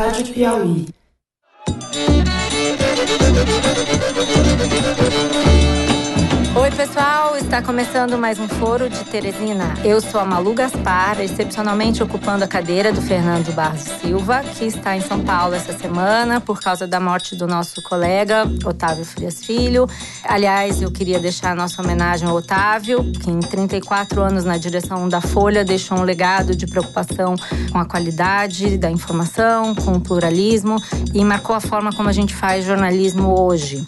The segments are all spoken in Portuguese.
Rádio Piauí. Oi, pessoal, está começando mais um Foro de Teresina. Eu sou a Malu Gaspar, excepcionalmente ocupando a cadeira do Fernando Barros Silva, que está em São Paulo essa semana por causa da morte do nosso colega Otávio Frias Filho. Aliás, eu queria deixar a nossa homenagem ao Otávio, que em 34 anos na direção da Folha deixou um legado de preocupação com a qualidade da informação, com o pluralismo e marcou a forma como a gente faz jornalismo hoje.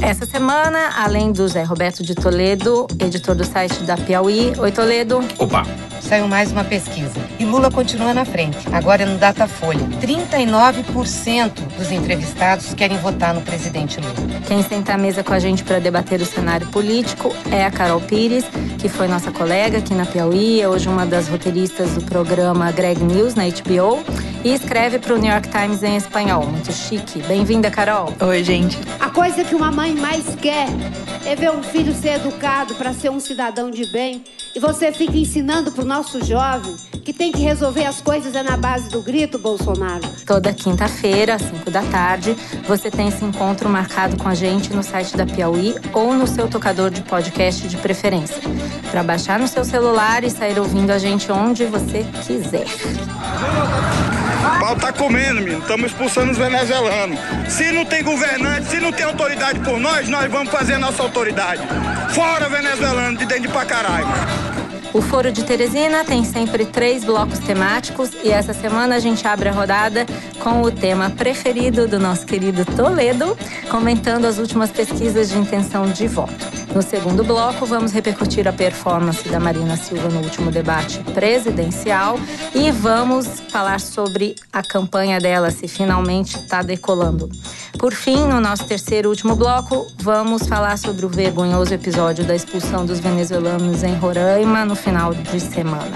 Essa semana, além do Zé Roberto de Toledo, editor do site da Piauí. Oi, Toledo. Opa! Saiu mais uma pesquisa. E Lula continua na frente. Agora é no Datafolha. 39% dos entrevistados querem votar no presidente Lula. Quem senta à mesa com a gente para debater o cenário político é a Carol Pires, que foi nossa colega aqui na Piauí, é hoje uma das roteiristas do programa Greg News na HBO e escreve para o New York Times em espanhol. Muito chique. Bem-vinda, Carol. Oi, gente. A coisa que uma mãe mais quer é ver um filho ser educado para ser um cidadão de bem. E você fica ensinando pro nosso jovem que tem que resolver as coisas é na base do grito, Bolsonaro. Toda quinta-feira, às 5 da tarde, você tem esse encontro marcado com a gente no site da Piauí ou no seu tocador de podcast de preferência. Para baixar no seu celular e sair ouvindo a gente onde você quiser. Pau tá comendo, menino. Estamos expulsando os venezuelanos. Se não tem governante, se não tem autoridade por nós, nós vamos fazer nossa autoridade. Fora venezuelano de dentro de pra caralho. O Foro de Teresina tem sempre três blocos temáticos e essa semana a gente abre a rodada com o tema preferido do nosso querido Toledo, comentando as últimas pesquisas de intenção de voto. No segundo bloco, vamos repercutir a performance da Marina Silva no último debate presidencial e vamos falar sobre a campanha dela, se finalmente está decolando. Por fim, no nosso terceiro e último bloco, vamos falar sobre o vergonhoso episódio da expulsão dos venezuelanos em Roraima no final de semana.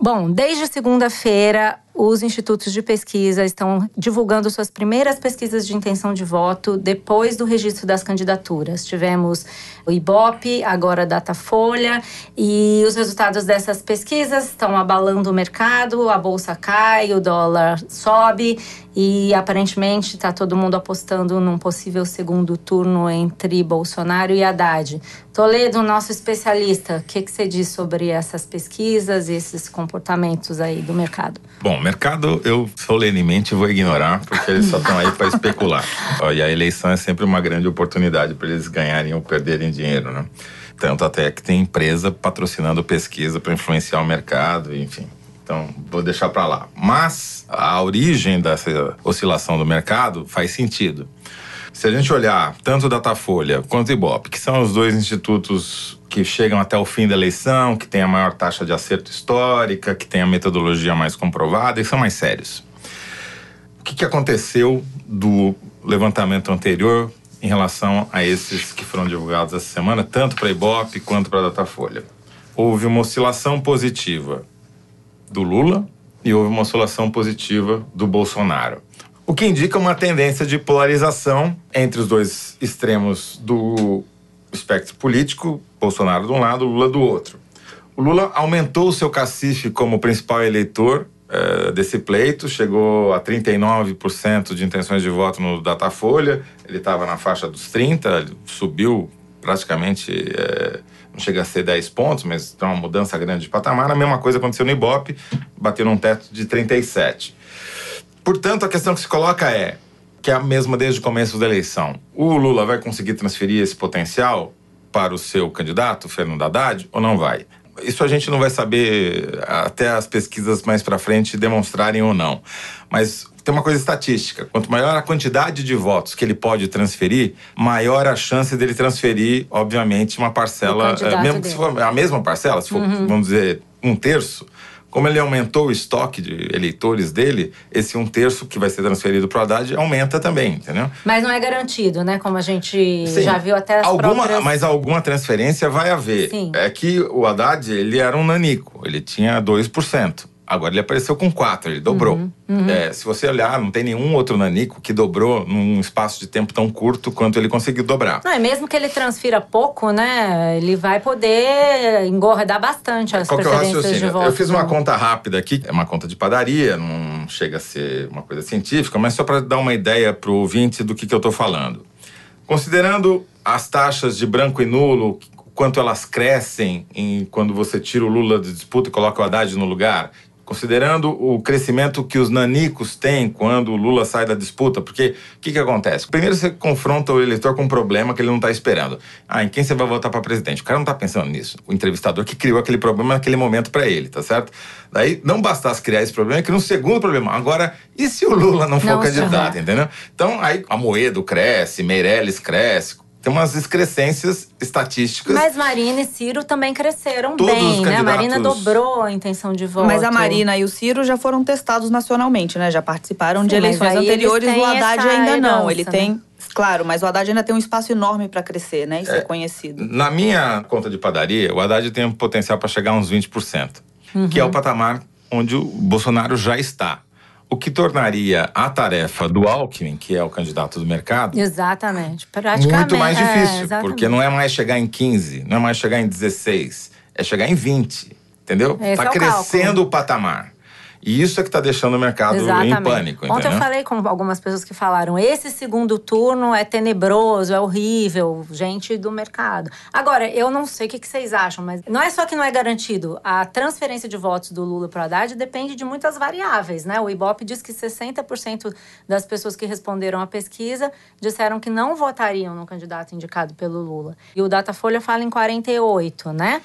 Bom, desde segunda-feira, os institutos de pesquisa estão divulgando suas primeiras pesquisas de intenção de voto depois do registro das candidaturas. Tivemos o IBOP, agora a Datafolha, e os resultados dessas pesquisas estão abalando o mercado, a bolsa cai, o dólar sobe e aparentemente está todo mundo apostando num possível segundo turno entre Bolsonaro e Haddad. Toledo, nosso especialista, o que, que você diz sobre essas pesquisas e esses comportamentos aí do mercado? Bom, mercado eu solenemente vou ignorar, porque eles só estão aí para especular. E a eleição é sempre uma grande oportunidade para eles ganharem ou perderem dinheiro, né? Tanto até que tem empresa patrocinando pesquisa para influenciar o mercado, enfim. Então, vou deixar para lá. Mas a origem dessa oscilação do mercado faz sentido. Se a gente olhar tanto o Datafolha quanto o Ibope, que são os dois institutos que chegam até o fim da eleição, que têm a maior taxa de acerto histórica, que têm a metodologia mais comprovada e são mais sérios. O que, que aconteceu do levantamento anterior em relação a esses que foram divulgados essa semana, tanto para a Ibope quanto para a Datafolha? Houve uma oscilação positiva do Lula e houve uma oscilação positiva do Bolsonaro. O que indica uma tendência de polarização entre os dois extremos do espectro político, Bolsonaro de um lado, Lula do outro. O Lula aumentou o seu cacife como principal eleitor uh, desse pleito, chegou a 39% de intenções de voto no Datafolha, ele estava na faixa dos 30, subiu praticamente, uh, não chega a ser 10 pontos, mas é uma mudança grande de patamar. A mesma coisa aconteceu no Ibope, bateu num teto de 37. Portanto, a questão que se coloca é, que é a mesma desde o começo da eleição. O Lula vai conseguir transferir esse potencial para o seu candidato, Fernando Haddad, ou não vai? Isso a gente não vai saber até as pesquisas mais para frente demonstrarem ou não. Mas tem uma coisa estatística: quanto maior a quantidade de votos que ele pode transferir, maior a chance dele transferir, obviamente, uma parcela, é, mesmo que se for a mesma parcela, se for, uhum. vamos dizer, um terço, como ele aumentou o estoque de eleitores dele, esse um terço que vai ser transferido para o Haddad aumenta também, entendeu? Mas não é garantido, né? Como a gente Sim. já viu até as alguma, próprias... Mas alguma transferência vai haver. Sim. É que o Haddad, ele era um nanico, ele tinha 2%. Agora ele apareceu com quatro, ele dobrou. Uhum, uhum. É, se você olhar, não tem nenhum outro nanico que dobrou num espaço de tempo tão curto quanto ele conseguiu dobrar. Não, e mesmo que ele transfira pouco, né? Ele vai poder engordar bastante as Qual é o preferências de voto. Eu fiz uma conta rápida aqui, é uma conta de padaria, não chega a ser uma coisa científica, mas só para dar uma ideia para o ouvinte do que, que eu estou falando. Considerando as taxas de branco e nulo, quanto elas crescem em, quando você tira o Lula de disputa e coloca o Haddad no lugar, considerando o crescimento que os nanicos têm quando o Lula sai da disputa, porque o que, que acontece? Primeiro você confronta o eleitor com um problema que ele não está esperando. Ah, em quem você vai votar para presidente? O cara não está pensando nisso. O entrevistador que criou aquele problema naquele momento para ele, tá certo? Daí não bastasse criar esse problema, cria um segundo problema. Agora, e se o Lula não for Não, candidato, entendeu? Então aí a Moedo cresce, Meirelles cresce, tem umas excrescências estatísticas. Mas Marina e Ciro também cresceram Todos bem, né? A Marina dobrou a intenção de voto. Mas a Marina e o Ciro já foram testados nacionalmente, né? Já participaram de Sim, mas eleições anteriores. O Haddad ainda não. herança, Ele né? tem. Claro, mas o Haddad ainda tem um espaço enorme para crescer, né? Isso é, conhecido. Na minha conta de padaria, o Haddad tem um potencial para chegar a uns 20%, que é o patamar onde o Bolsonaro já está. O que tornaria a tarefa do Alckmin, que é o candidato do mercado, Exatamente. Muito mais é, difícil. exatamente. porque não é mais chegar em 15, não é mais chegar em 16, é chegar em 20. Entendeu? Está é crescendo o patamar. E isso é que está deixando o mercado Exatamente. em pânico. Ontem entendeu? eu falei com algumas pessoas que falaram: esse segundo turno é tenebroso, é horrível, gente do mercado. Agora, eu não sei o que que vocês acham, mas não é só que não é garantido. A transferência de votos do Lula para o Haddad depende de muitas variáveis, né? O Ibope diz que 60% das pessoas que responderam à pesquisa disseram que não votariam no candidato indicado pelo Lula. E o Datafolha fala em 48%, né?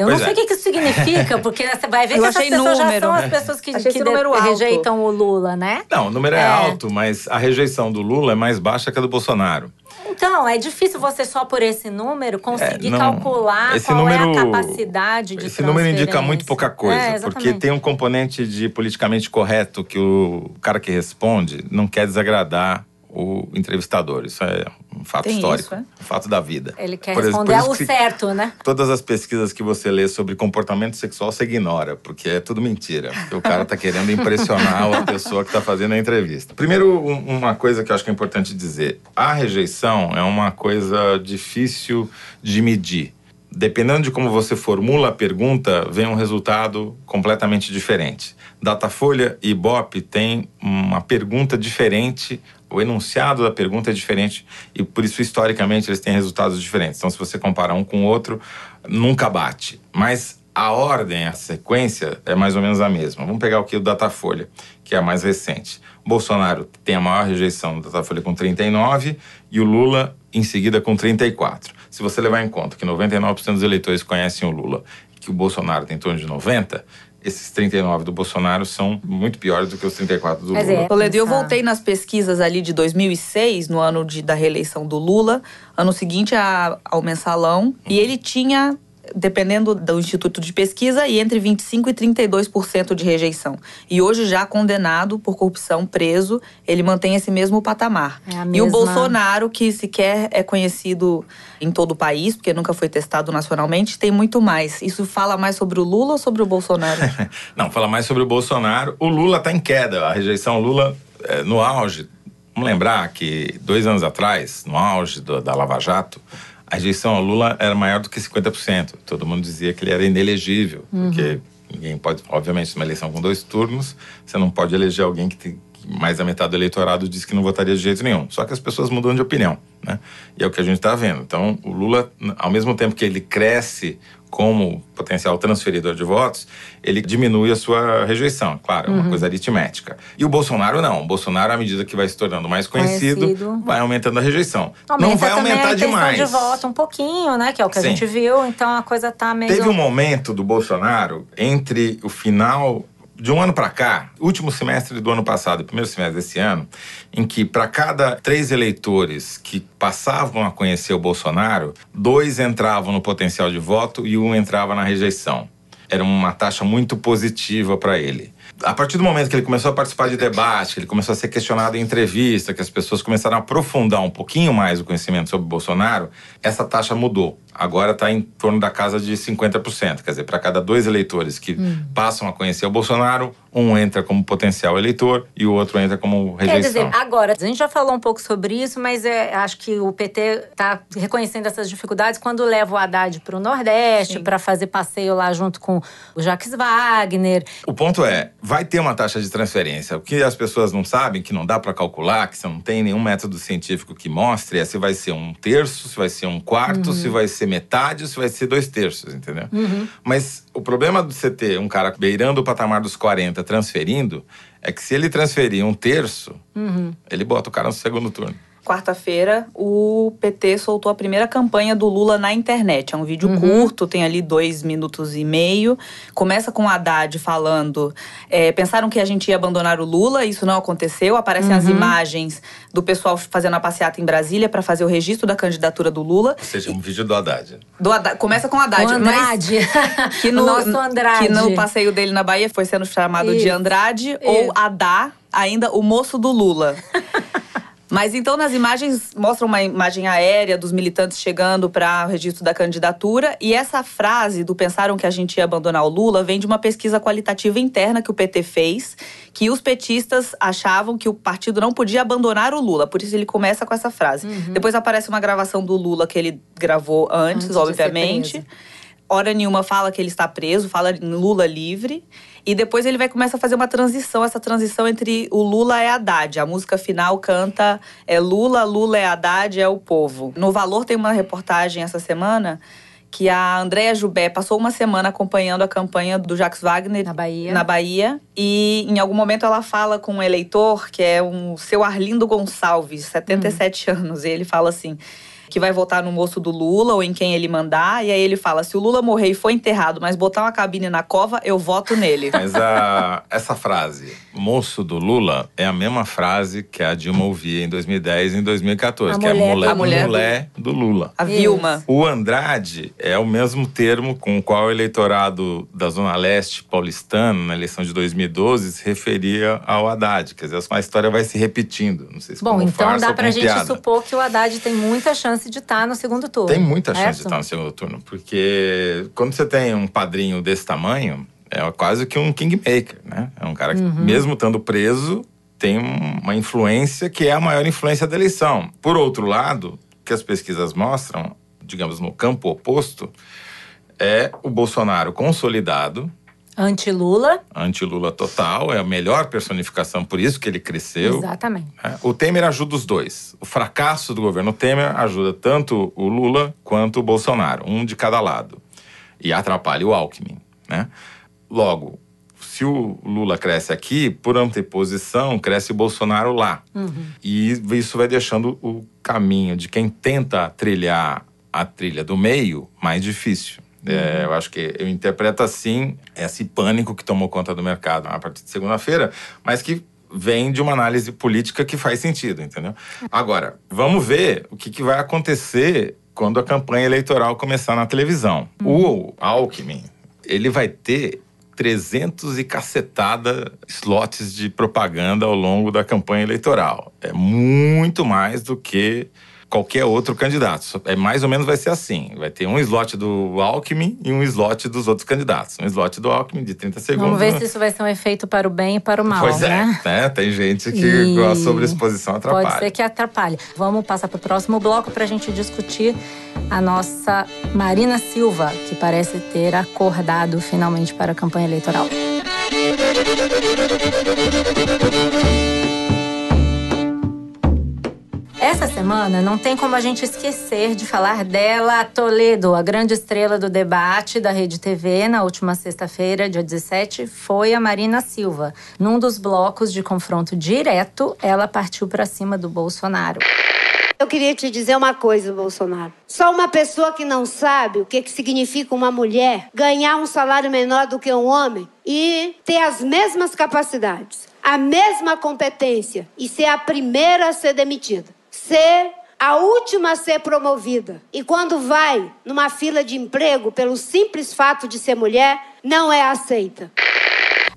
Eu Pois não sei é. o que que isso significa, porque você vai ver Eu que essas pessoas já número. são as pessoas que, que de- rejeitam o Lula, né? Não, o número é, É. alto, mas a rejeição do Lula é mais baixa que a do Bolsonaro. Então, é difícil você só por esse número conseguir É, não, calcular esse qual é número- a capacidade de Esse número indica muito pouca coisa, É, porque tem um componente de politicamente correto que o cara que responde não quer desagradar o entrevistador. Isso é um fato Tem histórico, isso, é? um fato da vida. Ele quer Por responder isso o certo, né? Todas as pesquisas que você lê sobre comportamento sexual você ignora, porque é tudo mentira. O cara tá querendo impressionar a pessoa que tá fazendo a entrevista. Primeiro, um- uma coisa que eu acho que é importante dizer: a rejeição é uma coisa difícil de medir. Dependendo de como você formula a pergunta, vem um resultado completamente diferente. Datafolha e Ibope têm uma pergunta diferente, o enunciado da pergunta é diferente e por isso historicamente eles têm resultados diferentes. Então, se você comparar um com o outro, nunca bate. Mas a ordem, a sequência é mais ou menos a mesma. Vamos pegar aqui o Datafolha, que é a mais recente. Bolsonaro tem a maior rejeição do Datafolha com 39 e o Lula em seguida com 34. Se você levar em conta que 99% dos eleitores conhecem o Lula que o Bolsonaro tem em torno de 90, esses 39 do Bolsonaro são muito piores do que os 34 do Mas Lula. é. Toledo, eu voltei nas pesquisas ali de 2006, no ano de, da reeleição do Lula. Ano seguinte a- ao mensalão. E ele tinha, dependendo do Instituto de Pesquisa, e entre 25% e 32% de rejeição. E hoje, já condenado por corrupção, preso, ele mantém esse mesmo patamar. É a E o mesma- Bolsonaro, que sequer é conhecido em todo o país, porque nunca foi testado nacionalmente, tem muito mais. Isso fala mais sobre o Lula ou sobre o Bolsonaro? Não, fala mais sobre o Bolsonaro. O Lula está em queda. A rejeição ao Lula é, no auge. Vamos lembrar que dois anos atrás, no auge do- da Lava Jato, a rejeição ao Lula era maior do que 50%. Todo mundo dizia que ele era inelegível, porque ninguém pode, obviamente, numa eleição com dois turnos, você não pode eleger alguém que tem que mais da metade do eleitorado diz que não votaria de jeito nenhum. Só que as pessoas mudam de opinião, né? E é o que a gente está vendo. Então, o Lula, ao mesmo tempo que ele cresce como potencial transferidor de votos, ele diminui a sua rejeição. Claro, é uma coisa aritmética. E o Bolsonaro não. O Bolsonaro, à medida que vai se tornando mais conhecido, Conhecido. vai aumentando a rejeição. Aumenta não vai aumentar a demais. de voto um pouquinho, né? Que é o que a Sim. gente viu. Então a coisa tá meio. Teve um momento do Bolsonaro entre o final de um ano para cá, último semestre do ano passado primeiro semestre desse ano, em que para cada três eleitores que passavam a conhecer o Bolsonaro, dois entravam no potencial de voto e um entrava na rejeição. Era uma taxa muito positiva para ele. A partir do momento que ele começou a participar de debate, que ele começou a ser questionado em entrevista, que as pessoas começaram a aprofundar um pouquinho mais o conhecimento sobre Bolsonaro, essa taxa mudou. Agora está em torno da casa de 50%. Quer dizer, para cada dois eleitores que Hum. passam a conhecer o Bolsonaro, um entra como potencial eleitor e o outro entra como Quer rejeição. dizer, agora, a gente já falou um pouco sobre isso, mas é, acho que o PT está reconhecendo essas dificuldades quando leva o Haddad para o Nordeste, para fazer passeio lá junto com o Jacques Wagner. O ponto é, vai ter uma taxa de transferência. O que as pessoas não sabem, que não dá para calcular, que você não tem nenhum método científico que mostre, é se vai ser um terço, se vai ser um quarto, se vai ser metade, ou se vai ser dois terços, entendeu? Mas o problema de você ter um cara beirando o patamar dos 40 transferindo é que se ele transferir um terço, ele bota o cara no segundo turno. Quarta-feira, o PT soltou a primeira campanha do Lula na internet. É um vídeo curto, tem ali dois minutos e meio. Começa com o Haddad falando: é, pensaram que a gente ia abandonar o Lula, isso não aconteceu. Aparecem as imagens do pessoal fazendo a passeata em Brasília para fazer o registro da candidatura do Lula. Ou seja, um vídeo do Haddad. Do Haddad- começa com o Haddad, o Andrade. mas que o no, nosso Andrade. que no passeio dele na Bahia foi sendo chamado de Isso. Andrade Isso. ou Haddad, ainda o moço do Lula. Mas então nas imagens mostram uma imagem aérea dos militantes chegando para o registro da candidatura e essa frase do pensaram que a gente ia abandonar o Lula vem de uma pesquisa qualitativa interna que o PT fez, que os petistas achavam que o partido não podia abandonar o Lula, por isso ele começa com essa frase. Depois aparece uma gravação do Lula que ele gravou antes, Antes obviamente. Hora nenhuma fala que ele está preso, fala em Lula livre. E depois ele vai começar a fazer uma transição, essa transição entre o Lula e Haddad. A música final canta é Lula, Lula é Haddad, é o povo. No Valor tem uma reportagem essa semana que a Andréa Jubé passou uma semana acompanhando a campanha do Jacques Wagner Na Bahia. na Bahia. E em algum momento ela fala com um eleitor, que é um seu Arlindo Gonçalves, 77 anos. E ele fala assim: que vai votar no moço do Lula ou em quem ele mandar. E aí ele fala: se o Lula morrer e for enterrado, mas botar uma cabine na cova, eu voto nele. Mas a- essa frase, moço do Lula, é a mesma frase que a Dilma ouvia em 2010 e em 2014, A que é mulher- mulher, a mulher do- mulher do Lula. A Vilma. O Andrade é o mesmo termo com o qual o eleitorado da Zona Leste paulistana, na eleição de 2012, se referia ao Haddad. Quer dizer, a história vai se repetindo. Não sei se Bom, então farsa dá pra gente piada. supor que o Haddad tem muita chance de estar no segundo turno. Tem muita chance de estar no segundo turno, porque quando você tem um padrinho desse tamanho, é quase que um kingmaker, né? É um cara que, mesmo estando preso, tem uma influência que é a maior influência da eleição. Por outro lado, o que as pesquisas mostram, digamos, no campo oposto, é o Bolsonaro consolidado, Anti-Lula. anti-Lula total, é a melhor personificação, por isso que ele cresceu. Exatamente. É, O Temer ajuda os dois. O fracasso do governo Temer ajuda tanto o Lula quanto o Bolsonaro, um de cada lado. E atrapalha o Alckmin, né? Logo, se o Lula cresce aqui, por anteposição, cresce o Bolsonaro lá. E isso vai deixando o caminho de quem tenta trilhar a trilha do meio mais difícil. É, eu acho que eu interpreto assim esse pânico que tomou conta do mercado a partir de segunda-feira, mas que vem de uma análise política que faz sentido, entendeu? Agora, vamos ver o que, que vai acontecer quando a campanha eleitoral começar na televisão. O Alckmin, ele vai ter 300 e cacetada slots de propaganda ao longo da campanha eleitoral. É muito mais do que qualquer outro candidato. É mais ou menos vai ser assim. Vai ter um slot do Alckmin e um slot dos outros candidatos. Um slot do Alckmin de 30 segundos. Vamos ver se isso vai ser um efeito para o bem e para o mal, Pois né? é, né? Tem gente que E com a sobreexposição atrapalha. Pode ser que atrapalhe. Vamos passar para o próximo bloco para a gente discutir a nossa Marina Silva, que parece ter acordado finalmente para a campanha eleitoral. Essa semana não tem como a gente esquecer de falar dela, Toledo, a grande estrela do debate da Rede TV na última sexta-feira, dia 17, foi a Marina Silva. Num dos blocos de confronto direto, ela partiu para cima do Bolsonaro. Eu queria te dizer uma coisa, Bolsonaro. Só uma pessoa que não sabe o que, que significa uma mulher ganhar um salário menor do que um homem e ter as mesmas capacidades, a mesma competência e ser a primeira a ser demitida. Ser a última a ser promovida. E quando vai numa fila de emprego pelo simples fato de ser mulher, não é aceita.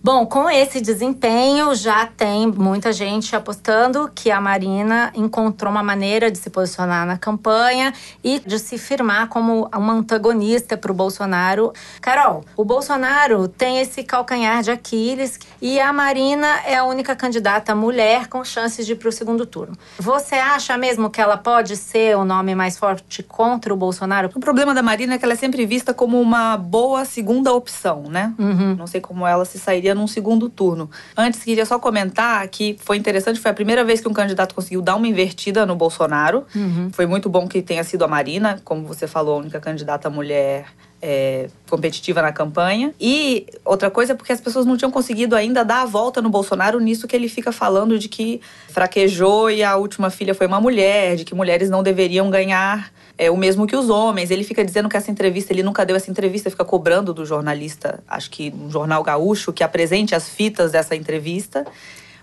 Bom, com esse desempenho, já tem muita gente apostando que a Marina encontrou uma maneira de se posicionar na campanha e de se firmar como uma antagonista para o Bolsonaro. Carol, o Bolsonaro tem esse calcanhar de Aquiles e a Marina é a única candidata mulher com chances de ir para o segundo turno. Você acha mesmo que ela pode ser o nome mais forte contra o Bolsonaro? O problema da Marina é que ela é sempre vista como uma boa segunda opção, né? Uhum. Não sei como ela se sairia num segundo turno. Antes, queria só comentar que foi interessante, foi a primeira vez que um candidato conseguiu dar uma invertida no Bolsonaro. Uhum. Foi muito bom que tenha sido a Marina, como você falou, a única candidata mulher é, competitiva na campanha. E outra coisa é porque as pessoas não tinham conseguido ainda dar a volta no Bolsonaro nisso que ele fica falando de que fraquejou e a última filha foi uma mulher, de que mulheres não deveriam ganhar é, o mesmo que os homens. Ele fica dizendo que essa entrevista, ele nunca deu essa entrevista, fica cobrando do jornalista, acho que um jornal gaúcho, que apresente as fitas dessa entrevista.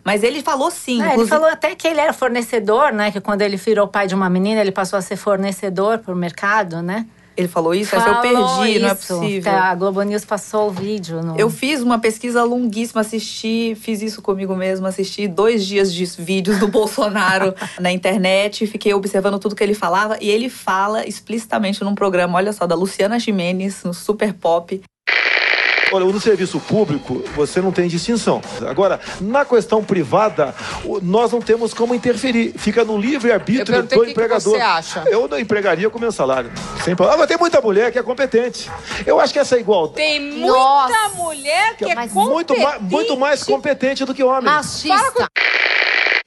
Mas ele falou sim. É, ele inclusive- falou até que ele era fornecedor, né? Que quando ele virou pai de uma menina, ele passou a ser fornecedor pro mercado, né? Ele falou isso, essa eu Falou perdi, não é isso. possível. A Globo News passou o vídeo. No... Eu fiz uma pesquisa longuíssima, assisti, fiz isso comigo mesma, assisti dois dias de vídeos do Bolsonaro na internet, fiquei observando tudo que ele falava e ele fala explicitamente num programa, olha só, da Luciana Jimenez, no Super Pop. Olha, no serviço público você não tem distinção. Agora, na questão privada, nós não temos como interferir. Fica no livre-arbítrio do o que que empregador. você acha. Eu não empregaria com meu salário. Sem problema. Ah, mas tem muita mulher que é competente. Eu acho que essa igualdade Tem muita Nossa. mulher que é Mas muito, ma- muito mais competente do que homem. Machista.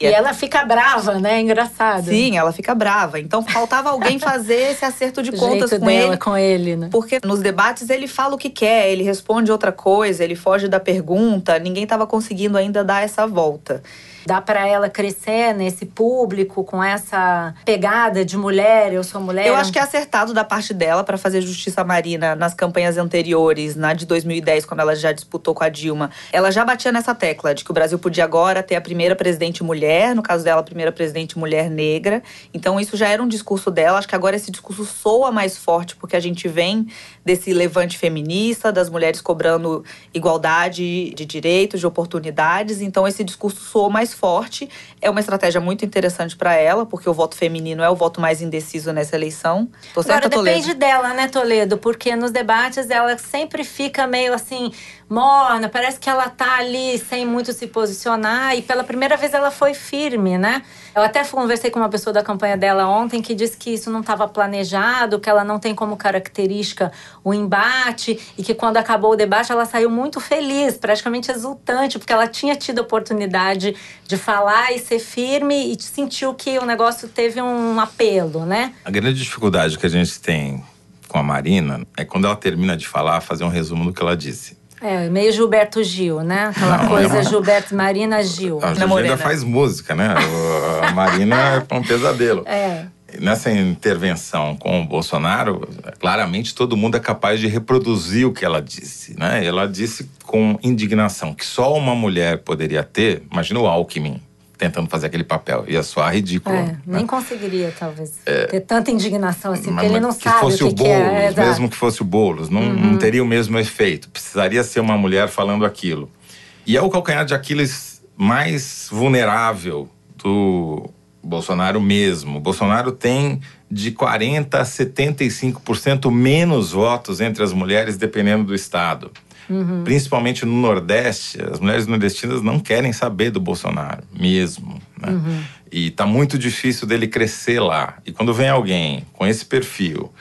E ela fica brava, né? Engraçado. Sim, ela fica brava. Então faltava alguém fazer esse acerto de contas com ele. com ele, né? Porque nos debates ele fala o que quer, ele responde outra coisa, ele foge da pergunta. Ninguém estava conseguindo ainda dar essa volta. Dá pra ela crescer nesse público com essa pegada de mulher, eu sou mulher. Eu acho que é acertado da parte dela para fazer justiça à Marina nas campanhas anteriores, na de 2010, quando ela já disputou com a Dilma. Ela já batia nessa tecla de que o Brasil podia agora ter a primeira presidente mulher, no caso dela, a primeira presidente mulher negra. Então, isso já era um discurso dela. Acho que agora esse discurso soa mais forte, porque a gente vem desse levante feminista, das mulheres cobrando igualdade de direitos, de oportunidades. Então, esse discurso soa mais forte. É uma estratégia muito interessante para ela, porque o voto feminino é o voto mais indeciso nessa eleição. Tô certa, Agora depende Toledo? dela, né, Toledo? Porque nos debates ela sempre fica meio assim, morna, parece que ela tá ali sem muito se posicionar. E pela primeira vez ela foi firme, né? Eu até conversei com uma pessoa da campanha dela ontem que disse que isso não estava planejado, que ela não tem como característica o embate e que quando acabou o debate ela saiu muito feliz, praticamente exultante, porque ela tinha tido a oportunidade de falar e ser firme e sentiu que o negócio teve um apelo, né? A grande dificuldade que a gente tem com a Marina é quando ela termina de falar, fazer um resumo do que ela disse. É, meio Gilberto Gil, né? Aquela Não, coisa é uma- Gilberto Marina Gil. A ainda faz música, né? O- A Marina é um pesadelo. É. Nessa intervenção com o Bolsonaro, claramente todo mundo é capaz de reproduzir o que ela disse, né? Ela disse com indignação que só uma mulher poderia ter. Imagina o Alckmin tentando fazer aquele papel. Ia soar ridículo. É, né? nem conseguiria, talvez, ter tanta indignação assim, porque Mas- ele não mas sabe que fosse o que, que é. Boulos, é. exato. mesmo que fosse o Boulos, não, Uhum. não teria o mesmo efeito. Precisaria ser uma mulher falando aquilo. E é o calcanhar de Aquiles mais vulnerável do Bolsonaro mesmo. O Bolsonaro tem de 40 a 75% menos votos entre as mulheres, dependendo do estado. Uhum. Principalmente no Nordeste, as mulheres nordestinas não querem saber do Bolsonaro, mesmo. Né? Uhum. E tá muito difícil dele crescer lá. E quando vem alguém com esse perfil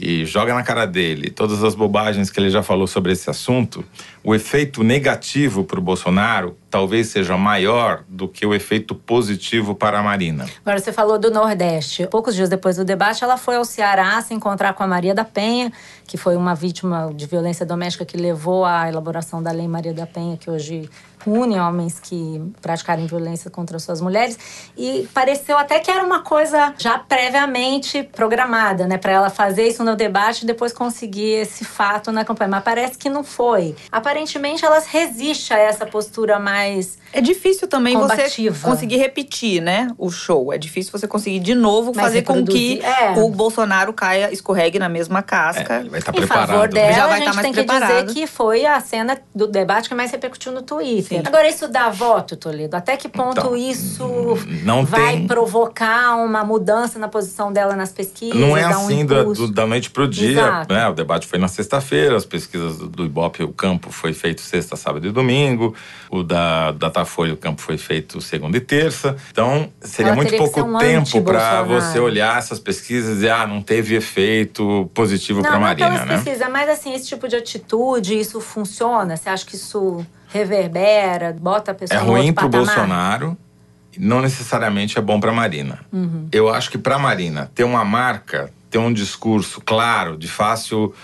e joga na cara dele todas as bobagens que ele já falou sobre esse assunto, o efeito negativo para o Bolsonaro talvez seja maior do que o efeito positivo para a Marina. Agora, você falou do Nordeste. Poucos dias depois do debate, ela foi ao Ceará se encontrar com a Maria da Penha, que foi uma vítima de violência doméstica que levou à elaboração da Lei Maria da Penha, que hoje pune homens que praticarem violência contra suas mulheres. E pareceu até que era uma coisa já previamente programada, né? Para ela fazer isso no debate e depois conseguir esse fato na campanha. Mas parece que não foi. Aparentemente, ela resiste a essa postura mais. É difícil também Combativa. você conseguir repetir, né? O show. É difícil você conseguir de novo Mas fazer com que é. o Bolsonaro caia, escorregue na mesma casca. É, ele vai estar Em favor preparado. dela, Já vai a gente tá mais tem que preparado. dizer que foi a cena do debate que mais repercutiu no Twitter. Sim. Agora, isso dá voto, Toledo? Até que ponto Então, isso não vai tem- provocar uma mudança na posição dela nas pesquisas? Não é dar um assim da, do- da noite pro dia. Né? O debate foi na sexta-feira, as pesquisas do, do Ibope, o campo foi feito sexta, sábado e domingo. O da Datafolha, o campo foi feito segunda e terça. Então, seria Ela muito pouco tempo para você olhar essas pesquisas e dizer, ah, não teve efeito positivo para Não, não Marina, pelas né? pesquisas, mas assim, esse tipo de atitude, isso funciona? Você acha que isso reverbera, bota a pessoa É ruim pro patamar? Bolsonaro, não necessariamente é bom pra Marina. Uhum. Eu acho que pra Marina ter uma marca, ter um discurso claro, de fácil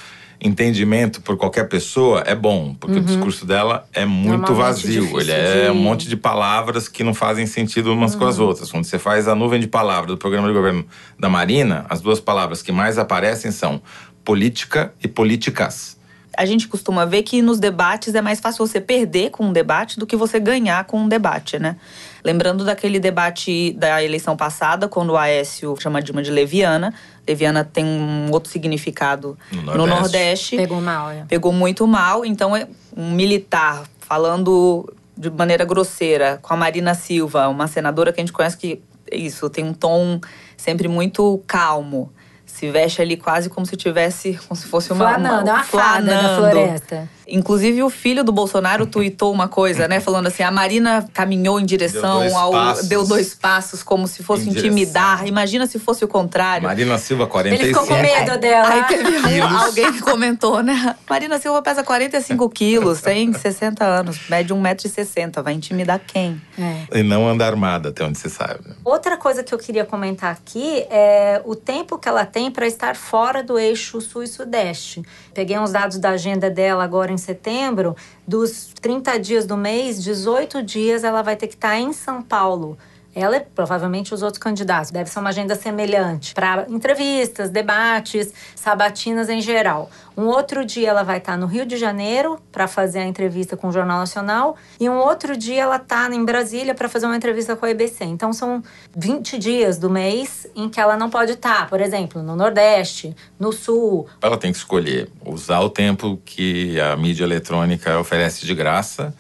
entendimento por qualquer pessoa é bom, porque o discurso dela é muito Uhum. Normalmente vazio. Ele é de- Uhum. um monte de palavras que não fazem sentido umas com as outras. Quando você faz a nuvem de palavras do programa de governo da Marina, as duas palavras que mais aparecem são política e políticas. A gente costuma ver que nos debates é mais fácil você perder com um debate do que você ganhar com um debate, né? Lembrando daquele debate da eleição passada, quando o Aécio chama Dilma de leviana. Leviana tem um outro significado No no Nordeste. Nordeste. Pegou mal, é. Pegou muito mal. Então, é um militar falando de maneira grosseira com a Marina Silva, uma senadora que a gente conhece que é isso, tem um tom sempre muito calmo. Se veste ali quase como se tivesse, como se fosse uma. Flanando, é uma fada da floresta. Inclusive, o filho do Bolsonaro tuitou uma coisa, né? Falando assim: a Marina caminhou em direção Deu dois ao. passos. Deu dois passos, como se fosse intimidar. Imagina se fosse o contrário. Marina Silva, Ele 45. ficou com medo dela. Aí teve quilos. alguém que comentou, né? Marina Silva pesa 45 quilos, tem 60 anos, mede 1,60m. Vai intimidar quem? É. E não anda armada, até onde se sabe. Outra coisa que eu queria comentar aqui é o tempo que ela tem para estar fora do eixo sul e sudeste. Peguei uns dados da agenda dela agora em setembro. Dos 30 dias do mês, 18 dias ela vai ter que estar em São Paulo. Ela e provavelmente os outros candidatos. Deve ser uma agenda semelhante para entrevistas, debates, sabatinas em geral. Um outro dia ela vai estar no Rio de Janeiro para fazer a entrevista com o Jornal Nacional e um outro dia ela está em Brasília para fazer uma entrevista com a EBC. Então são 20 dias do mês em que ela não pode estar, por exemplo, no Nordeste, no Sul. Ela tem que escolher usar o tempo que a mídia eletrônica oferece de graça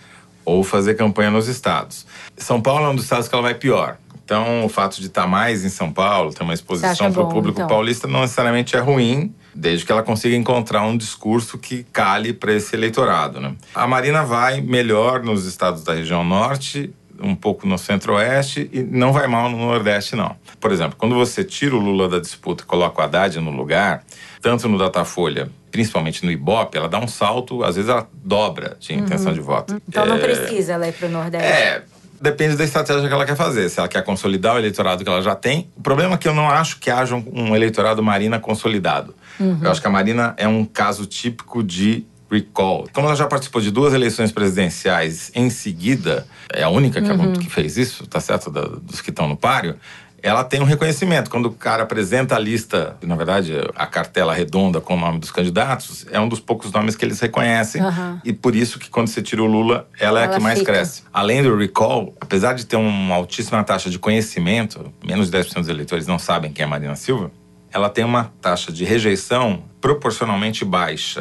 ou fazer campanha nos estados. São Paulo é um dos estados que ela vai pior. Então, o fato de estar mais em São Paulo, ter uma exposição para o público então? paulista, não necessariamente é ruim, desde que ela consiga encontrar um discurso que cale para esse eleitorado. Né? A Marina vai melhor nos estados da região norte, um pouco no centro-oeste e não vai mal no nordeste, não. Por exemplo, quando você tira o Lula da disputa e coloca o Haddad no lugar, tanto no Datafolha, principalmente no Ibope, ela dá um salto, às vezes ela dobra de intenção de voto. Então não É, precisa ela ir para o Nordeste. é, depende da estratégia que ela quer fazer. Se ela quer consolidar o eleitorado que ela já tem. O problema é que eu não acho que haja um, um eleitorado Marina consolidado. Eu acho que a Marina é um caso típico de recall. Como ela já participou de duas eleições presidenciais em seguida, é a única que, que fez isso, tá certo? Da- dos que estão no páreo. Ela tem um reconhecimento. Quando o cara apresenta a lista, na verdade, a cartela redonda com o nome dos candidatos, é um dos poucos nomes que eles reconhecem. Aham. E por isso que quando você tira o Lula, ela é a Ela que mais fica. cresce. Além do recall, apesar de ter uma altíssima taxa de conhecimento, menos de 10% dos eleitores não sabem quem é Marina Silva, ela tem uma taxa de rejeição proporcionalmente baixa.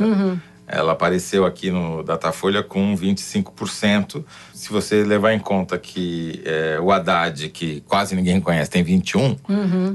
Ela apareceu aqui no Datafolha com 25%. Se você levar em conta que é, o Haddad, que quase ninguém conhece, tem 21%,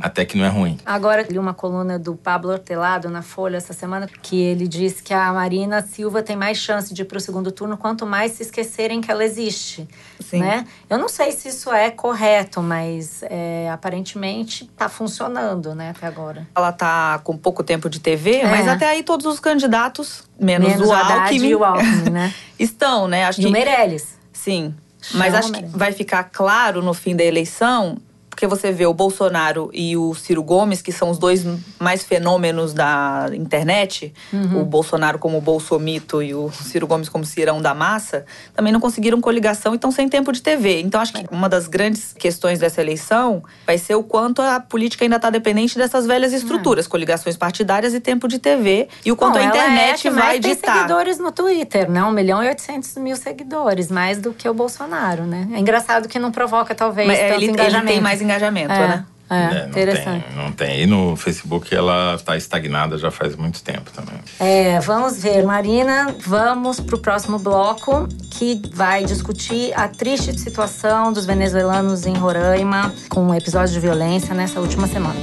até que não é ruim. Agora, li uma coluna do Pablo Hortelado na Folha essa semana, que ele diz que a Marina Silva tem mais chance de ir para o segundo turno quanto mais se esquecerem que ela existe. Sim. Né? Eu não sei se isso é correto, mas é, aparentemente está funcionando né, até agora. Ela tá com pouco tempo de TV, É. mas até aí todos os candidatos, menos, Menos o o Haddad Alckmin, e o Alckmin, né? estão, né? Acho E o que Meirelles. Sim. Chama Mas acho que vai ficar claro no fim da eleição, porque você vê o Bolsonaro e o Ciro Gomes, que são os dois mais fenômenos da internet, o Bolsonaro como Bolsomito e o Ciro Gomes como Cirão da Massa, também não conseguiram coligação e estão sem tempo de TV. Então acho que uma das grandes questões dessa eleição vai ser o quanto a política ainda está dependente dessas velhas estruturas, coligações partidárias e tempo de TV, e o quanto Bom, a ela é a internet vai tem ditar. seguidores no Twitter, né? 1 milhão e 800 mil seguidores, mais do que o Bolsonaro, né? É engraçado que não provoca, talvez, Mas, é, tanto ele, ele engajamento. tem mais engajamento, é, né? É, É, não interessante. Tem, não tem. E no Facebook ela está estagnada já faz muito tempo também. É, vamos ver, Marina, vamos para o próximo bloco que vai discutir a triste situação dos venezuelanos em Roraima com um episódio de violência nessa última semana.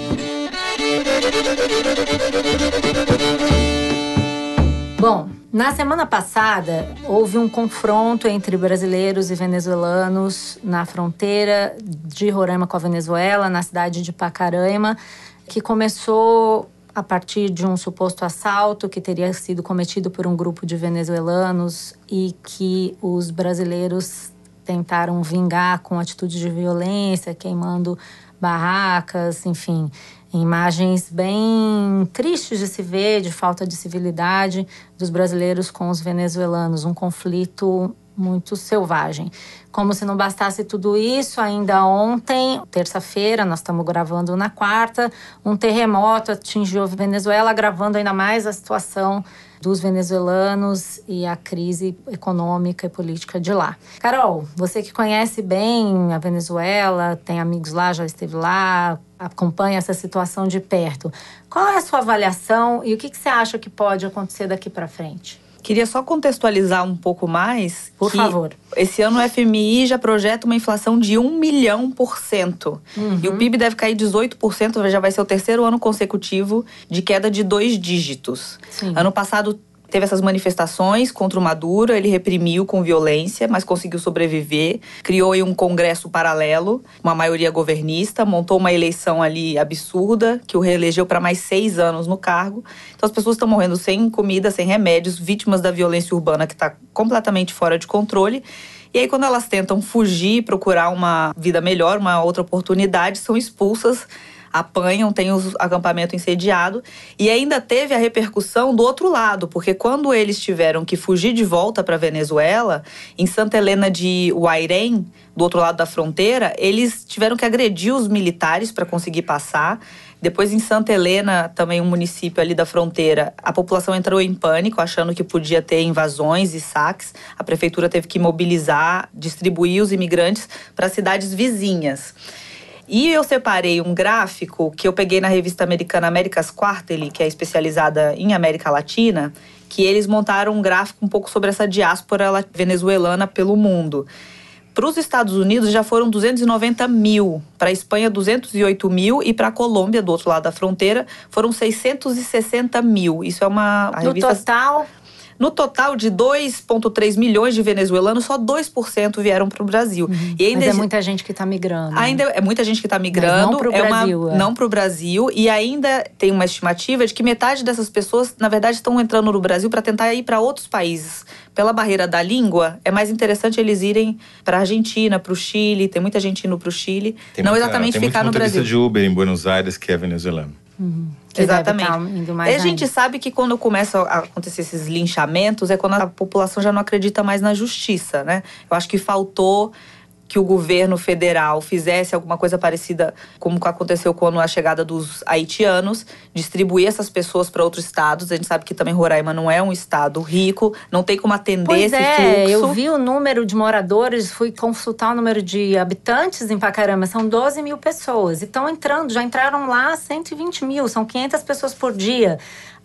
Bom, na semana passada houve um confronto entre brasileiros e venezuelanos na fronteira de Roraima com a Venezuela, na cidade de Pacaraima, que começou a partir de um suposto assalto que teria sido cometido por um grupo de venezuelanos e que os brasileiros tentaram vingar com atitudes de violência, queimando barracas, enfim, imagens bem tristes de se ver, de falta de civilidade dos brasileiros com os venezuelanos, um conflito muito selvagem. Como se não bastasse tudo isso, ainda ontem, terça-feira, nós estamos gravando na quarta, um terremoto atingiu a Venezuela, agravando ainda mais a situação dos venezuelanos e a crise econômica e política de lá. Carol, você que conhece bem a Venezuela, tem amigos lá, já esteve lá, acompanha essa situação de perto. Qual é a sua avaliação e o que, que você acha que pode acontecer daqui para frente? Queria só contextualizar um pouco mais. Por favor. Esse ano o FMI já projeta uma inflação de 1 milhão por cento. E o PIB deve cair 18%, já vai ser o terceiro ano consecutivo de queda de dois dígitos. Sim. Ano passado teve essas manifestações contra o Maduro, ele reprimiu com violência, mas conseguiu sobreviver. Criou um congresso paralelo, uma maioria governista, montou uma eleição ali absurda, que o reelegeu para mais seis anos no cargo. Então as pessoas estão morrendo sem comida, sem remédios, vítimas da violência urbana que está completamente fora de controle. E aí, quando elas tentam fugir, procurar uma vida melhor, uma outra oportunidade, são expulsas apanham, tem o acampamento incendiado. E ainda teve a repercussão do outro lado, porque quando eles tiveram que fugir de volta para Venezuela, em Santa Helena de Huairén, do outro lado da fronteira, eles tiveram que agredir os militares para conseguir passar. Depois, em Santa Helena, também um município ali da fronteira, a população entrou em pânico, achando que podia ter invasões e saques. A prefeitura teve que mobilizar, distribuir os imigrantes para cidades vizinhas. E eu separei um gráfico que eu peguei na revista americana America's Quarterly, que é especializada em América Latina, que eles montaram um gráfico um pouco sobre essa diáspora la- venezuelana pelo mundo. Para os Estados Unidos já foram 290 mil, para a Espanha 208 mil e para a Colômbia, do outro lado da fronteira, foram 660 mil. Isso é uma a No revista total, no total de 2,3 milhões de venezuelanos, só 2% vieram para o Brasil. E ainda mas é muita gente que está migrando. né? Ainda é muita gente que está migrando. não pro é uma- Brasil, é. Não para o Brasil. E ainda tem uma estimativa de que metade dessas pessoas, na verdade, estão entrando no Brasil para tentar ir para outros países. Pela barreira da língua, é mais interessante eles irem para a Argentina, para o Chile. Tem muita gente indo para o Chile. Tem não muita- exatamente tem ficar no Brasil. de Uber em Buenos Aires que é venezuelano. Deve Exatamente. tá e a gente ainda. sabe que quando começam a acontecer esses linchamentos é quando a população já não acredita mais na justiça, né? Eu acho que faltou que o governo federal fizesse alguma coisa parecida como aconteceu com a chegada dos haitianos, distribuir essas pessoas para outros estados. A gente sabe que também Roraima não é um estado rico, não tem como atender Pois esse é, fluxo. eu vi o número de moradores, fui consultar o número de habitantes em Pacarama, são 12 mil pessoas. E estão entrando, já entraram lá 120 mil, são 500 pessoas por dia.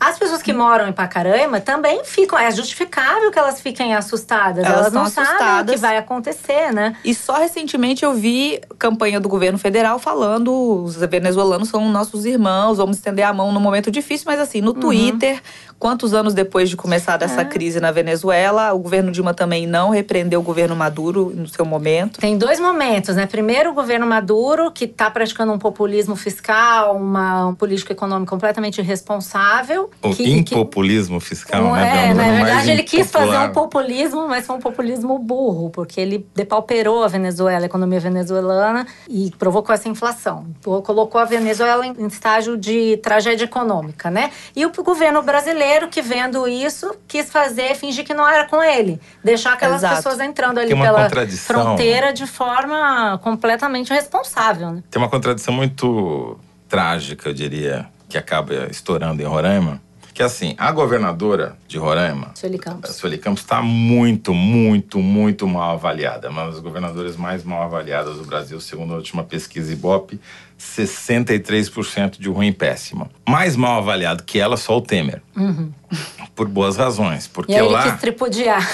As pessoas que moram em Pacaraima também ficam, é justificável que elas fiquem assustadas. Elas Elas, não estão sabem o que assustadas. vai acontecer, né? E só recentemente eu vi campanha do governo federal falando os venezuelanos são nossos irmãos, vamos estender a mão num momento difícil, mas assim, Uhum. no Twitter, quantos anos depois de começar essa crise na Venezuela, o governo Dilma também não repreendeu o governo Maduro no seu momento. Tem dois momentos, né? Primeiro, o governo Maduro, que está praticando um populismo fiscal, uma um político econômico completamente irresponsável. O que, impopulismo fiscal, que, né? É, na Mais verdade, ele quis fazer um populismo, mas foi um populismo burro, porque ele depauperou a Venezuela, a economia venezuelana, e provocou essa inflação. Colocou a Venezuela em estágio de tragédia econômica, né? E o governo brasileiro, que vendo isso, quis fazer, fingir que não era com ele. Deixar aquelas Exato. pessoas entrando ali pela contradição. fronteira de forma completamente responsável, né? Tem uma contradição muito trágica, eu diria, que acaba estourando em Roraima. Que assim, a governadora de Roraima, Sueli Campos. Sueli Campos, está muito, muito, muito mal avaliada. Uma das governadoras mais mal avaliadas do Brasil, segundo a última pesquisa Ibope, 63% de ruim péssimo. Mais mal avaliado que ela, só o Temer. Por boas razões. Porque Uhum. E aí ele lá. quis tripudiar.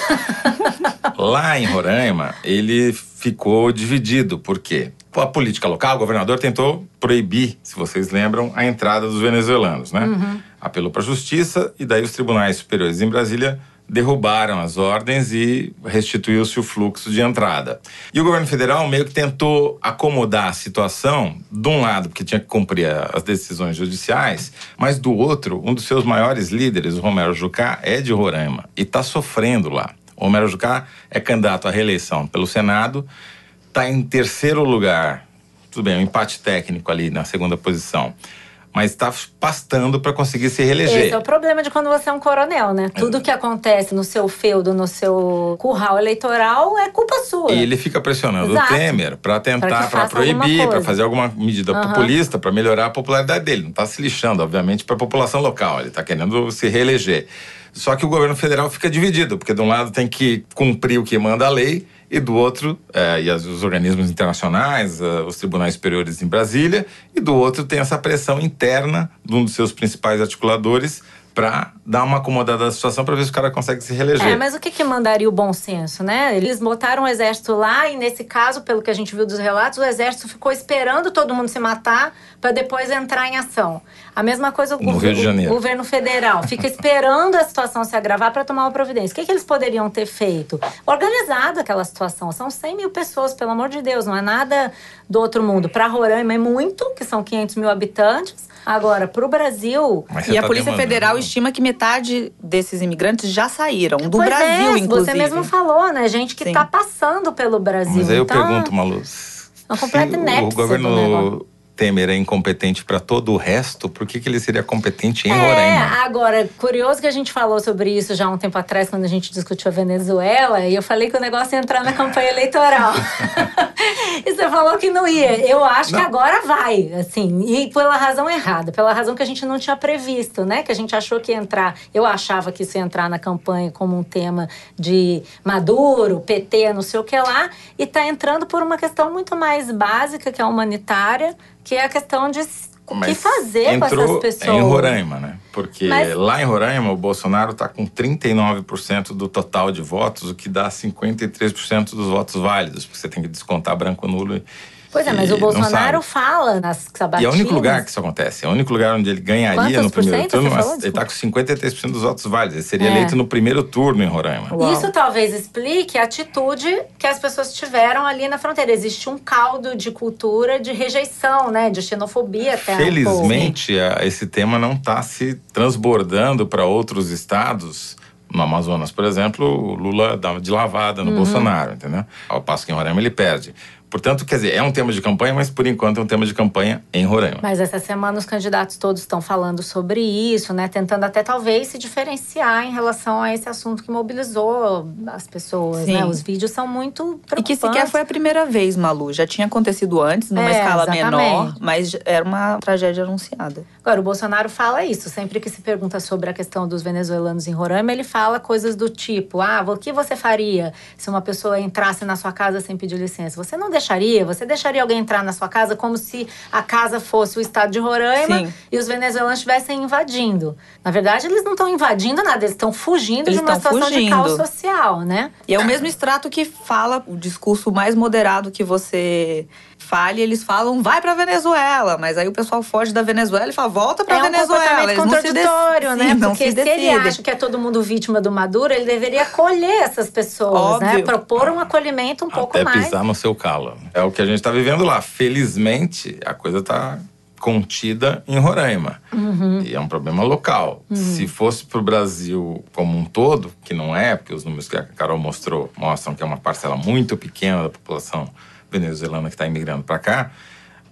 Lá em Roraima, ele ficou dividido. Por quê? A política local, o governador tentou proibir, se vocês lembram, a entrada dos venezuelanos, né? Apelou para a justiça e daí os tribunais superiores em Brasília derrubaram as ordens e restituiu-se o fluxo de entrada. E o governo federal meio que tentou acomodar a situação, de um lado, porque tinha que cumprir as decisões judiciais, mas do outro, um dos seus maiores líderes, o Romero Jucá, é de Roraima e está sofrendo lá. O Romero Jucá é candidato à reeleição pelo Senado, está em terceiro lugar. Tudo bem, um empate técnico ali na segunda posição. Mas está pastando para conseguir se reeleger. Esse é o problema de quando você é um coronel, né? Tudo que acontece no seu feudo, no seu curral eleitoral, é culpa sua. E ele fica pressionando Exato. o Temer para tentar, para proibir, para fazer alguma medida Aham. populista para melhorar a popularidade dele. Não está se lixando, obviamente, para a população local. Ele está querendo se reeleger. Só que o governo federal fica dividido, porque de um lado tem que cumprir o que manda a lei e do outro, eh, e as- os organismos internacionais, eh, os tribunais superiores em Brasília, e do outro tem essa pressão interna de um dos seus principais articuladores para dar uma acomodada na situação para ver se o cara consegue se reeleger. É, mas o que, que mandaria o bom senso, né? Eles botaram o exército lá e, nesse caso, pelo que a gente viu dos relatos, o exército ficou esperando todo mundo se matar para depois entrar em ação. A mesma coisa o, No gover- Rio de Janeiro. o governo federal fica esperando a situação se agravar para tomar uma providência. O que, que eles poderiam ter feito? Organizado aquela situação. São 100 mil pessoas, pelo amor de Deus, não é nada do outro mundo. Para Roraima é muito, que são 500 mil habitantes. Agora, para o Brasil, E a tá Polícia demandando. Federal estima que metade desses imigrantes já saíram, do Pois Brasil, é, inclusive. Você mesmo falou, né? Gente que Sim. tá passando pelo Brasil. Mas aí eu então, pergunto, Malu, uma completa se o inépcia do governo. Temer é incompetente para todo o resto, por que, que ele seria competente em É, Roraima? agora, curioso que a gente falou sobre isso já há um tempo atrás, quando a gente discutiu a Venezuela, e eu falei que o negócio ia entrar na campanha eleitoral. e você falou que não ia. Eu acho que agora vai, assim, e pela razão errada, pela razão que a gente não tinha previsto, né? Que a gente achou que ia entrar, eu achava que isso ia entrar na campanha como um tema de Maduro, PT, não sei o que lá, e tá entrando por uma questão muito mais básica, que é humanitária, que é a questão de o que fazer com entrou essas pessoas. em Roraima, né? Porque Mas- lá em Roraima o Bolsonaro está com 39% do total de votos, o que dá 53% dos votos válidos, porque você tem que descontar branco, nulo. e- Pois é, mas e o Bolsonaro fala nas E sabatinas. é o único lugar que isso acontece. É o único lugar onde ele ganharia Quantos no primeiro turno, você mas falou? ele está com 53% dos votos válidos. Ele seria É. eleito no primeiro turno em Roraima. Uau. Isso talvez explique a atitude que as pessoas tiveram ali na fronteira. Existe um caldo de cultura de rejeição, né? De xenofobia até. um pouco. Felizmente, a- esse tema não está se transbordando para outros estados. No Amazonas, por exemplo, o Lula dá de lavada Uhum. no Bolsonaro, entendeu? Ao passo que em Roraima ele perde. Portanto, quer dizer, é um tema de campanha, mas por enquanto é um tema de campanha em Roraima. Mas essa semana os candidatos todos estão falando sobre isso, né? Tentando até talvez se diferenciar em relação a esse assunto que mobilizou as pessoas, Sim. né? Os vídeos são muito E preocupantes. que sequer foi a primeira vez, Malu. Já tinha acontecido antes, numa É, escala exatamente. menor, mas era uma tragédia anunciada. Agora, o Bolsonaro fala isso. Sempre que se pergunta sobre a questão dos venezuelanos em Roraima, ele fala coisas do tipo: ah, o que você faria se uma pessoa entrasse na sua casa sem pedir licença? Você não deixaria? Você deixaria alguém entrar na sua casa como se a casa fosse o estado de Roraima Sim. e os venezuelanos estivessem invadindo? Na verdade, eles não estão invadindo nada, eles estão fugindo Eles de uma situação de caos fugindo. social, né? E é o mesmo extrato que fala o discurso mais moderado que você fale, eles falam, vai pra Venezuela. Mas aí o pessoal foge da Venezuela e fala, volta pra é um Venezuela. comportamento não se dec- contraditório, né? Sim, Porque se se, ele acha que é todo mundo vítima do Maduro, ele deveria acolher essas pessoas, né? Óbvio. Propor um acolhimento um pouco Até mais. pisar no seu calo. É o que a gente tá vivendo lá. Felizmente, a coisa tá contida em Roraima. Uhum. E é um problema local. Se fosse pro Brasil como um todo, que não é, porque os números que a Carol mostrou mostram que é uma parcela muito pequena da população venezuelana que está imigrando para cá,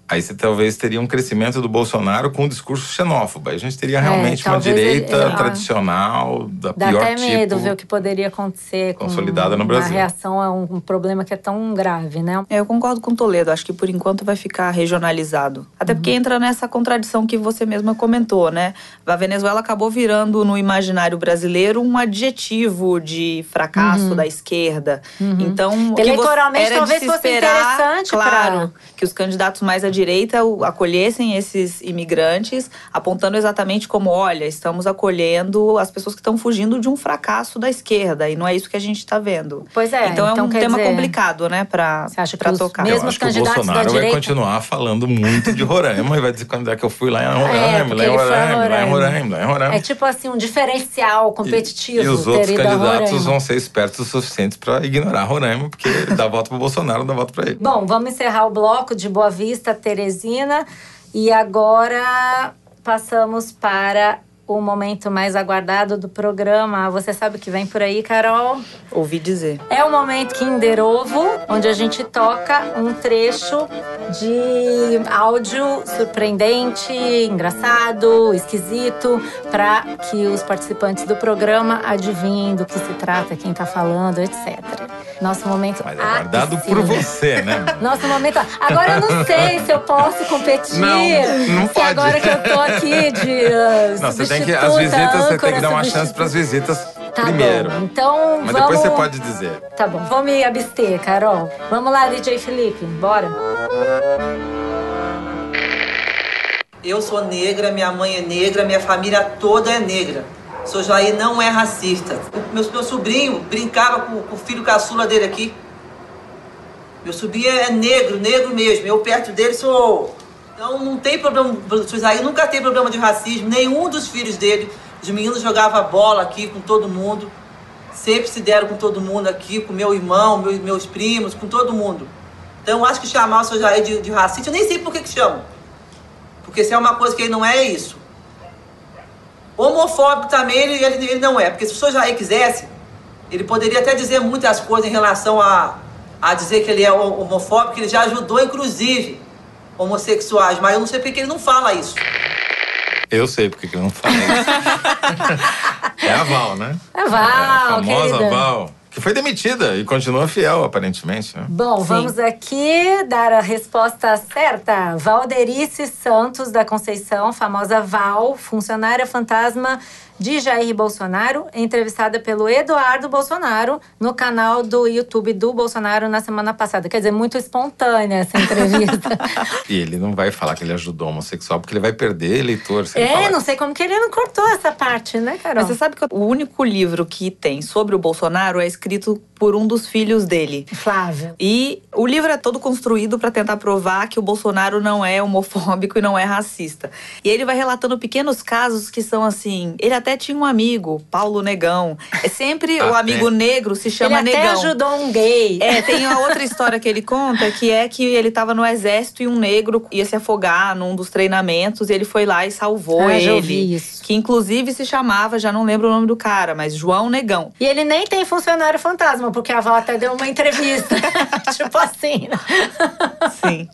aí você talvez teria um crescimento do Bolsonaro com um discurso xenófobo. Aí a gente teria realmente uma É, ele- direita ele- tradicional da Dá pior até medo tipo. ver o que poderia acontecer com consolidada no uma Brasil. reação a um, problema que é tão grave, né? É, eu concordo com o Toledo. Acho que por enquanto vai ficar regionalizado. Até porque entra nessa contradição que você mesma comentou, né? A Venezuela acabou virando no imaginário brasileiro um adjetivo de fracasso da esquerda. Então, o que você- Eleitoralmente, talvez se fosse esperar, interessante claro, pra- que os candidatos mais à direita acolhessem esses imigrantes, apontando exatamente como, olha, estamos acolhendo as pessoas que estão fugindo de um fracasso da esquerda. E não é isso que a gente está vendo. Pois é, Então, é então um quer tema dizer, complicado, né, pra, Você acha que pra os tocar. mesmos Eu acho que o candidatos da Bolsonaro vai direita- continuar falando muito de Roraima e vai dizer quando é que eu fui lá em Roraima, É, porque lá em ele foi a Roraima, lá em Roraima. Roraima, lá em Roraima. É tipo assim, um diferencial competitivo. E, e os outros candidatos Roraima. vão ser espertos o suficiente para ignorar Roraima, porque dá voto pro Bolsonaro, dá voto para ele. Bom, vamos encerrar o bloco de Boa Vista, Teresina. E agora passamos para o momento mais aguardado do programa. Você sabe o que vem por aí, Carol? Ouvi dizer. É o momento Kinder Ovo, onde a gente toca um trecho de áudio surpreendente, engraçado, esquisito, para que os participantes do programa adivinhem do que se trata, quem tá falando, etc. Nosso momento Mas é guardado piscina. por você, né? Nosso momento. Agora eu não sei se eu posso competir. Não, não se pode. agora que eu tô aqui de. uh, Não, você tem que. As substituta, visitas, você tem que dar uma substitu- chance para as visitas Tá primeiro. Bom. Então Mas vamos. depois você pode dizer. Tá bom, vou me abster, Carol. Vamos lá, DJ Felipe, bora. Eu sou negra, minha mãe é negra, minha família toda é negra. Seu Jair não é racista. O meu, meu sobrinho brincava com, com o filho caçula dele aqui. Meu sobrinho é negro, negro mesmo. Eu perto dele sou. Então não tem problema. O seu Jair nunca teve problema de racismo. Nenhum dos filhos dele. Os meninos jogavam bola aqui com todo mundo. Sempre se deram com todo mundo aqui, com meu irmão, meus, meus primos, com todo mundo. Então acho que chamar o seu Jair de, de racista, eu nem sei por que, que chamam. Porque se é uma coisa que ele não é, é isso. Homofóbico também ele, ele, ele não é. Porque se o senhor Jair quisesse, ele poderia até dizer muitas coisas em relação a, a dizer que ele é homofóbico, que ele já ajudou, inclusive, homossexuais. Mas eu não sei porque que ele não fala isso. Eu sei porque que eu não falo isso. é a Val, né? É Val, é a famosa querida. Val. Que foi demitida e continua fiel, aparentemente. Né? Bom, vamos aqui dar a resposta certa. Valderice Santos da Conceição, famosa Val, funcionária fantasma de Jair Bolsonaro, entrevistada pelo Eduardo Bolsonaro no canal do YouTube do Bolsonaro na semana passada. Quer dizer, muito espontânea essa entrevista. E ele não vai falar que ele ajudou homossexual, porque ele vai perder eleitor. Se ele é, falar não sei como que ele não cortou essa parte, né, Carol? Mas você sabe que o único livro que tem sobre o Bolsonaro é escrito por um dos filhos dele. Flávio. E o livro é todo construído para tentar provar que o Bolsonaro não é homofóbico e não é racista. E ele vai relatando pequenos casos que são assim. Ele até tinha um amigo, Paulo Negão. É sempre o Ah, amigo é. negro se chama ele até Negão. ajudou um gay. É, tem a outra história que ele conta, que é que ele tava no exército e um negro ia se afogar num dos treinamentos e ele foi lá e salvou Ah, já ele. ouvi isso. Que inclusive se chamava, já não lembro o nome do cara, mas João Negão. E ele nem tem funcionário fantasma, porque a Val até deu uma entrevista. tipo assim. né? Sim.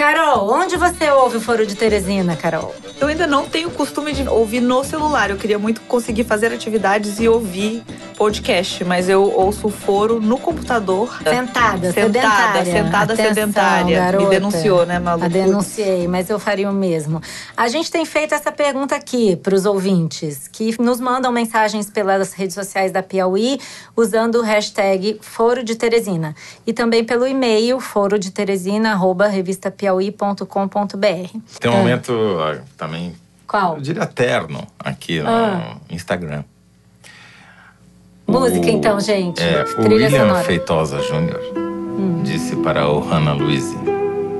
Carol, onde você ouve o Foro de Teresina, Carol? Eu ainda não tenho costume de ouvir no celular. Eu queria muito conseguir fazer atividades e ouvir podcast, mas eu ouço o foro no computador. Sentada, sentada, sedentária. sentada Atenção, sedentária. garota. Me denunciou, né, Malu? Denunciei, mas eu faria o mesmo. A gente tem feito essa pergunta aqui para os ouvintes, que nos mandam mensagens pelas redes sociais da Piauí, usando o hashtag Foro de Teresina. E também pelo e-mail forodeteresina.revistapiauí.com.br. Tem um momento ó, também, Qual? eu diria terno, aqui no Ah. Instagram. Música, O- então, gente. É, o William sonora. Hum. Feitosa Júnior disse para o Hannah Luiz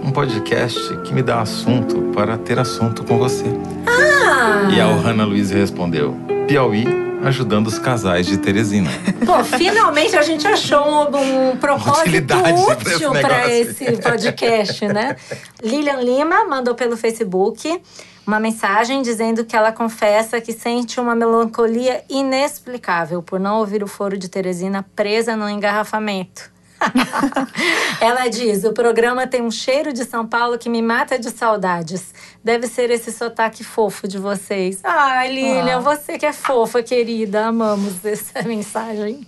um podcast que me dá assunto para ter assunto com você. Ah! E a Hannah Luiz respondeu: Piauí ajudando os casais de Teresina. Pô, finalmente a gente achou um, um propósito Utilidade esse útil para negócio. esse podcast, né? Lilian Lima mandou pelo Facebook uma mensagem dizendo que ela confessa que sente uma melancolia inexplicável por não ouvir o foro de Teresina presa no engarrafamento. Ela diz: o programa tem um cheiro de São Paulo que me mata de saudades. Deve ser esse sotaque fofo de vocês. Ai, Lilian, Ah. você que é fofa, querida. Amamos essa mensagem.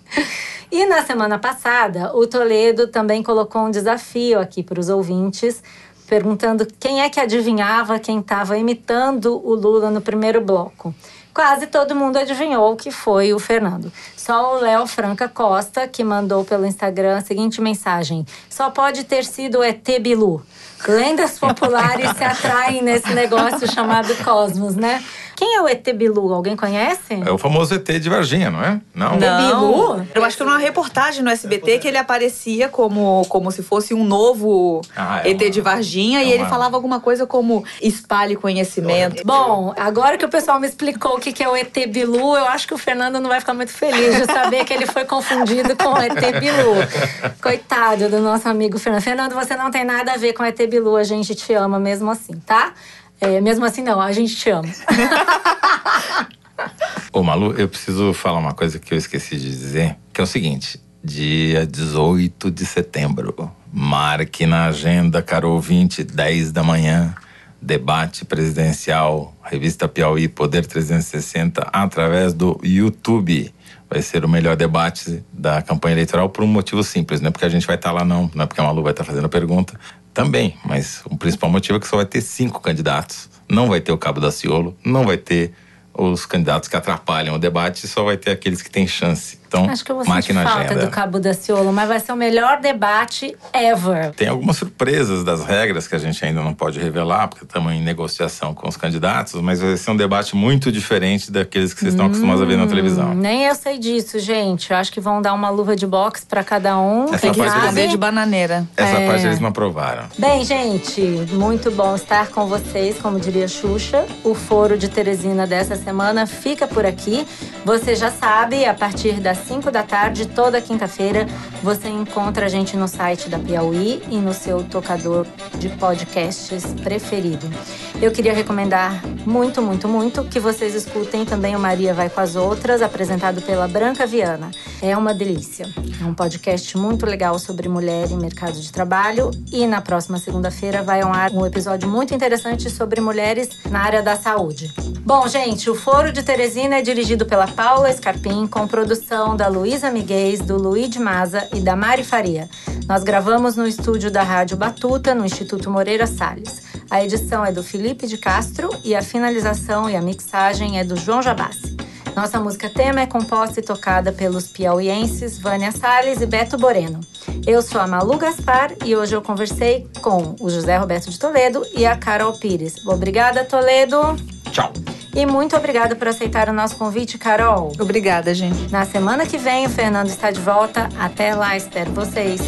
E na semana passada, o Toledo também colocou um desafio aqui para os ouvintes, perguntando quem é que adivinhava quem estava imitando o Lula no primeiro bloco. Quase todo mundo adivinhou que foi o Fernando. Só o Léo Franca Costa, que mandou pelo Instagram a seguinte mensagem: Só pode ter sido o ET Bilu. Lendas populares se atraem nesse negócio chamado Cosmos, né? Quem é o ET Bilu? Alguém conhece? É o famoso ET de Varginha, não é? Não. Não. Bilu? Eu acho que numa reportagem no SBT que ele aparecia como, como se fosse um novo Ah, é ET uma- de Varginha é e ele uma- falava alguma coisa como espalhe conhecimento. Bom, agora que o pessoal me explicou o que que é o ET Bilu, eu acho que o Fernando não vai ficar muito feliz de saber que ele foi confundido com o ET Bilu. Coitado do nosso amigo Fernando. Fernando, você não tem nada a ver com o ET Bilu, a gente te ama mesmo assim, tá? É, mesmo assim, não, a gente te ama. Ô, Malu, eu preciso falar uma coisa que eu esqueci de dizer, que é o seguinte: dia 18 de setembro, marque na agenda, caro ouvinte, 10 da manhã, debate presidencial, revista Piauí Poder 360, através do YouTube. Vai ser o melhor debate da campanha eleitoral por um motivo simples, não é porque a gente vai estar lá, não, não é porque a Malu vai estar fazendo a pergunta. Também, mas o principal motivo é que só vai ter cinco candidatos. Não vai ter o Cabo da Ciolo, não vai ter os candidatos que atrapalham o debate, só vai ter aqueles que têm chance. Então, Acho que eu vou marque sentir na falta agenda. do Cabo da Ciolo, mas vai ser o melhor debate ever. Tem algumas surpresas das regras que a gente ainda não pode revelar, porque estamos em negociação com os candidatos, mas vai ser um debate muito diferente daqueles que vocês estão acostumados a ver na televisão. Hum, Nem eu sei disso, gente. Eu acho que vão dar uma luva de boxe pra cada um. Essa quem parte sabe? Responder de bananeira. Essa É. parte eles não aprovaram. Bem, gente, muito bom estar com vocês, como diria Xuxa. O Foro de Teresina dessa semana fica por aqui. Você já sabe, a partir das 5 da tarde, toda quinta-feira, você encontra a gente no site da Piauí e no seu tocador de podcasts preferido. Eu queria recomendar muito, muito, muito que vocês escutem também o Maria Vai com as Outras, apresentado pela Branca Viana. É uma delícia. É um podcast muito legal sobre mulher e mercado de trabalho. E na próxima segunda-feira vai ao ar um episódio muito interessante sobre mulheres na área da saúde. Bom, gente, o Foro de Teresina é dirigido pela Paula Scarpim, com da Luísa Miguez, do Luiz Maza e da Mari Faria. Nós gravamos no estúdio da Rádio Batuta, no Instituto Moreira Salles. A edição é do Felipe de Castro e a finalização e a mixagem é do João Jabassi. Nossa música tema é composta e tocada pelos piauienses Vânia Salles e Beto Boreno. Eu sou a Malu Gaspar e hoje eu conversei com o José Roberto de Toledo e a Carol Pires. Obrigada, Toledo! Tchau! E muito obrigada por aceitar o nosso convite, Carol. Obrigada, gente. Na semana que vem, o Fernando está de volta. Até lá, espero vocês.